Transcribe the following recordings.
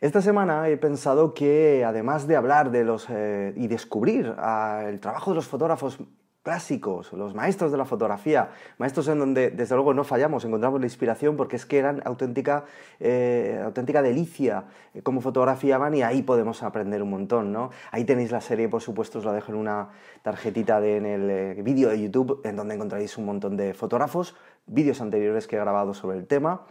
Esta semana he pensado que además de hablar de los eh, y descubrir ah, el trabajo de los fotógrafos clásicos, los maestros de la fotografía, maestros en donde desde luego no fallamos, encontramos la inspiración porque es que eran auténtica, eh, auténtica delicia eh, como fotografiaban y ahí podemos aprender un montón, ¿no? Ahí tenéis la serie, por supuesto, os la dejo en una tarjetita en el vídeo de YouTube en donde encontraréis un montón de fotógrafos, vídeos anteriores que he grabado sobre el tema.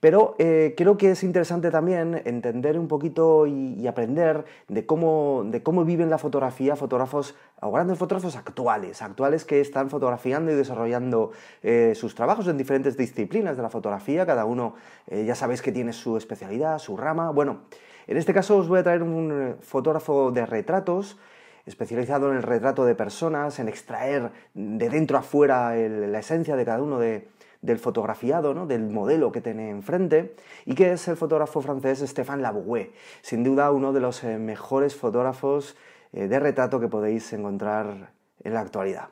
Pero eh, creo que es interesante también entender un poquito y, aprender de cómo, de cómo viven la fotografía fotógrafos o grandes fotógrafos actuales, actuales que están fotografiando y desarrollando eh, sus trabajos en diferentes disciplinas de la fotografía. Cada uno eh, ya sabéis que tiene su especialidad, su rama. Bueno, en este caso os voy a traer un fotógrafo de retratos especializado en el retrato de personas, en extraer de dentro a fuera la esencia de cada uno de, del fotografiado, ¿no? del modelo que tiene enfrente, y que es el fotógrafo francés Stéphane Laboué, sin duda uno de los eh, mejores fotógrafos eh, de retrato que podéis encontrar en la actualidad.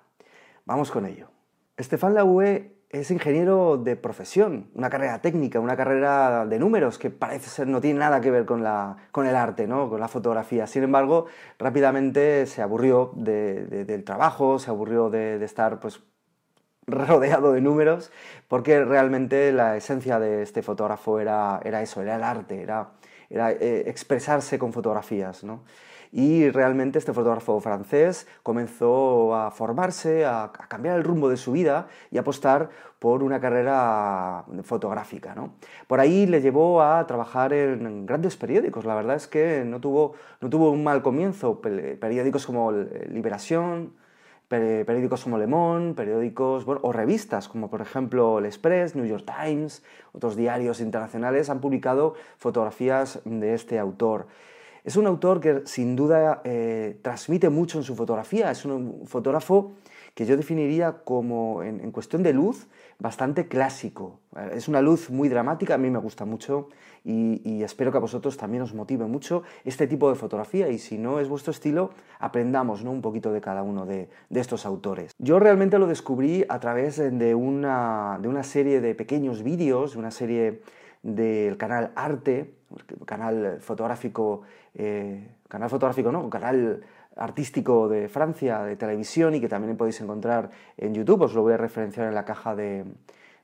Vamos con ello. Stéphane Laboué es ingeniero de profesión, una carrera técnica, una carrera de números que parece ser no tiene nada que ver con, la, con el arte, ¿no? con la fotografía. Sin embargo, rápidamente se aburrió del trabajo, se aburrió de, de estar pues, rodeado de números, porque realmente la esencia de este fotógrafo era, era eso, era el arte, era, era eh, expresarse con fotografías. ¿no? Y realmente este fotógrafo francés comenzó a formarse, a, cambiar el rumbo de su vida y apostar por una carrera fotográfica. ¿no? Por ahí le llevó a trabajar en grandes periódicos. La verdad es que no tuvo, no tuvo un mal comienzo. Periódicos como Liberación, periódicos como Le Monde, periódicos o revistas como por ejemplo El Express, New York Times, otros diarios internacionales han publicado fotografías de este autor. Es un autor que sin duda eh, transmite mucho en su fotografía, es un fotógrafo que yo definiría como, en, cuestión de luz, bastante clásico. Es una luz muy dramática, a mí me gusta mucho y, espero que a vosotros también os motive mucho este tipo de fotografía y si no es vuestro estilo, aprendamos ¿no? un poquito de cada uno de, estos autores. Yo realmente lo descubrí a través de una, de una serie de pequeños vídeos, una serie del canal Arte, canal fotográfico, eh, canal fotográfico no, canal artístico de Francia, de televisión y que también podéis encontrar en YouTube, os lo voy a referenciar en la caja de,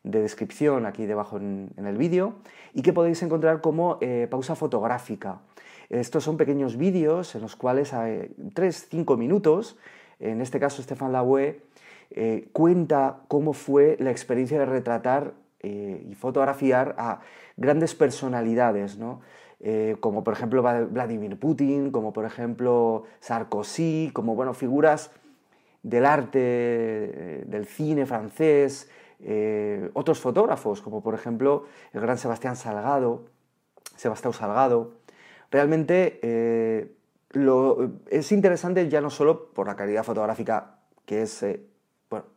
descripción aquí debajo en, el vídeo, y que podéis encontrar como eh, pausa fotográfica. Estos son pequeños vídeos en los cuales hay 3-5 minutos, en este caso Stefan Laue eh, cuenta cómo fue la experiencia de retratar eh, y fotografiar a grandes personalidades, ¿no? Eh, como por ejemplo Vladimir Putin, como por ejemplo Sarkozy, como bueno, figuras del arte, eh, del cine francés, eh, otros fotógrafos, como por ejemplo el gran Sebastián Salgado, Sebastián Salgado. Realmente es interesante ya no solo por la calidad fotográfica que es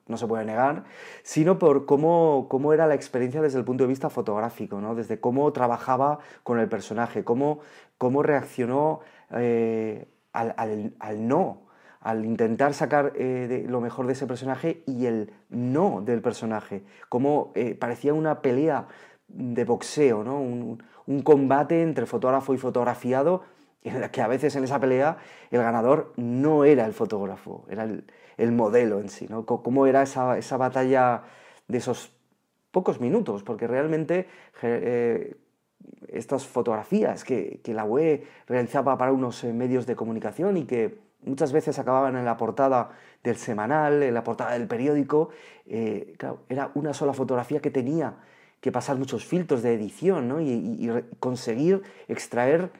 no se puede negar, sino por cómo, cómo, era la experiencia desde el punto de vista fotográfico, ¿no? desde cómo trabajaba con el personaje, cómo, cómo reaccionó eh, al, al, no, al intentar sacar eh, lo mejor de ese personaje y el no del personaje, cómo eh, parecía una pelea de boxeo, ¿no? un, un combate entre fotógrafo y fotografiado, en la que a veces en esa pelea el ganador no era el fotógrafo, era el, el modelo en sí, ¿no? cómo era esa, esa, batalla de esos pocos minutos, porque realmente eh, estas fotografías que, la web realizaba para unos eh, medios de comunicación y que muchas veces acababan en la portada del semanal, en la portada del periódico, eh, era una sola fotografía que tenía que pasar muchos filtros de edición ¿no? y, conseguir extraer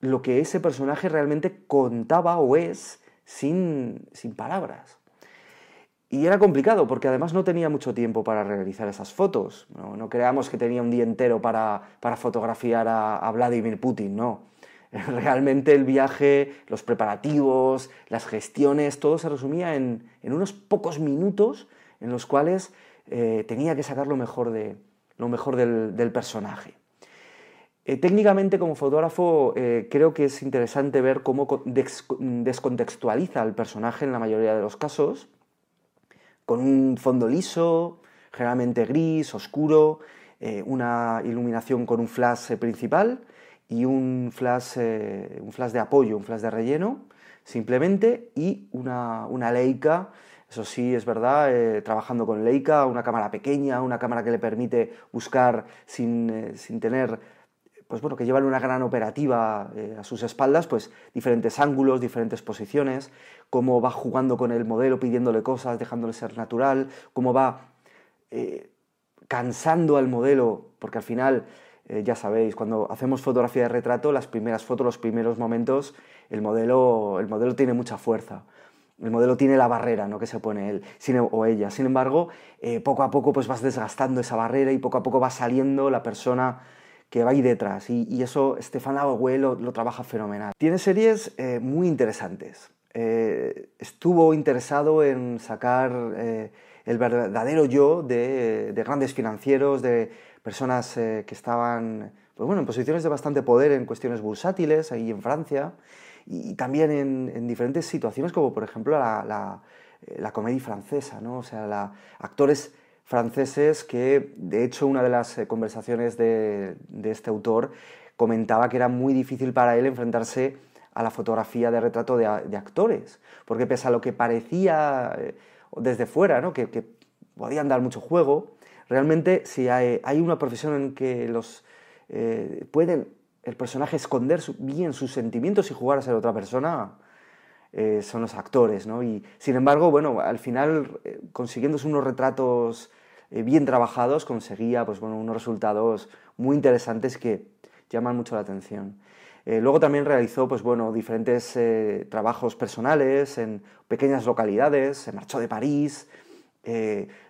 lo que ese personaje realmente contaba o es sin, sin palabras. Y era complicado porque además no tenía mucho tiempo para realizar esas fotos. No, creamos que tenía un día entero para, para fotografiar a, a, Vladimir Putin, no. Realmente el viaje, los preparativos, las gestiones, todo se resumía en, en unos pocos minutos en los cuales eh, tenía que sacar lo mejor, de, lo mejor del, del personaje. Eh, técnicamente como fotógrafo eh, creo que es interesante ver cómo descontextualiza al personaje en la mayoría de los casos con un fondo liso, generalmente gris, oscuro, eh, una iluminación con un flash principal y un flash, un flash de apoyo, un flash de relleno, simplemente, y una, una Leica, eso sí, es verdad, trabajando con Leica, una cámara pequeña, una cámara que le permite buscar sin, sin tener pues bueno, que llevan una gran operativa eh, a sus espaldas, pues diferentes ángulos, diferentes posiciones, cómo va jugando con el modelo, pidiéndole cosas, dejándole ser natural, cómo va eh, cansando al modelo, porque al final, eh, ya sabéis, cuando hacemos fotografía de retrato, las primeras fotos, los primeros momentos, el modelo, el modelo tiene mucha fuerza. El modelo tiene la barrera ¿no? que se pone él o ella. Sin embargo, poco a poco pues vas desgastando esa barrera y poco a poco va saliendo la persona que va ahí detrás. Y, eso Stefan Lavoie lo, trabaja fenomenal. Tiene series eh, muy interesantes. Eh, estuvo interesado en sacar eh, el verdadero yo de, grandes financieros, de personas que estaban pues bueno, en posiciones de bastante poder en cuestiones bursátiles, ahí en Francia, y, también en, diferentes situaciones, como por ejemplo la, la, comedia francesa, ¿no? o sea, la, actores franceses que, de hecho, una de las eh, conversaciones de, este autor comentaba que era muy difícil para él enfrentarse a la fotografía de retrato de, actores, porque pese a lo que parecía eh, desde fuera, ¿no? que, podían dar mucho juego, realmente si hay, una profesión en que los eh, pueden el personaje esconder bien sus sentimientos y jugar a ser otra persona, son los actores, ¿no? Y sin embargo, bueno, al final, consiguiendo unos retratos eh, bien trabajados conseguía pues, bueno, unos resultados muy interesantes que llaman mucho la atención. Eh, luego también realizó pues, bueno, diferentes eh, trabajos personales en pequeñas localidades, se marchó de París,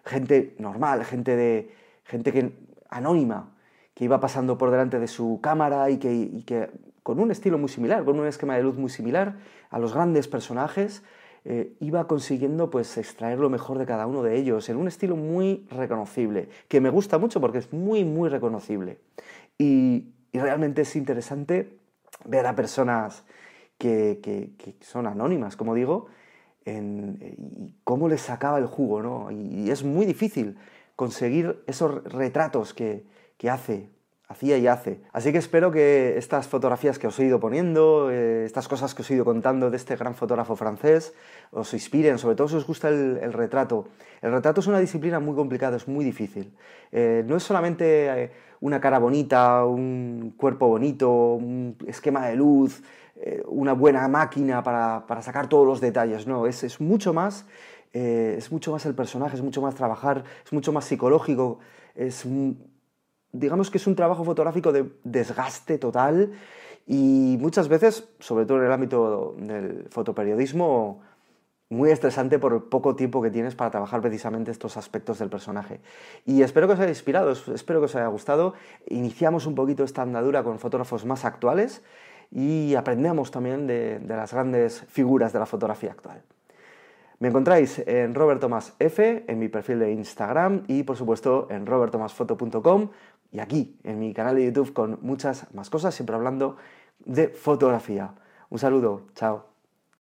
gente normal, gente, de, gente que, anónima, que iba pasando por delante de su cámara y que con un estilo muy similar, con un esquema de luz muy similar a los grandes personajes, eh, iba consiguiendo pues extraer lo mejor de cada uno de ellos en un estilo muy reconocible, que me gusta mucho porque es muy, muy reconocible. Y, realmente es interesante ver a personas que, son anónimas, como digo, y cómo les sacaba el jugo, ¿no? Y, es muy difícil conseguir esos retratos que, que hace hacía y hace. Así que espero que estas fotografías que os he ido poniendo, eh, estas cosas que os he ido contando de este gran fotógrafo francés, os inspiren, sobre todo si os gusta el, retrato. El retrato es una disciplina muy complicada, es muy difícil. Eh, no es solamente eh, una cara bonita, un cuerpo bonito, un esquema de luz, una buena máquina para, sacar todos los detalles, no, es, es mucho más. es mucho más el personaje, es mucho más trabajar, es mucho más psicológico, es digamos que es un trabajo fotográfico de desgaste total y muchas veces, sobre todo en el ámbito del fotoperiodismo, muy estresante por el poco tiempo que tienes para trabajar precisamente estos aspectos del personaje. Y espero que os haya inspirado, espero que os haya gustado. Iniciamos un poquito esta andadura con fotógrafos más actuales y aprendemos también de, las grandes figuras de la fotografía actual. Me encontráis en Robert Thomas F, en mi perfil de Instagram y por supuesto en roberttomasfoto.com y aquí en mi canal de YouTube con muchas más cosas, siempre hablando de fotografía. Un saludo, chao.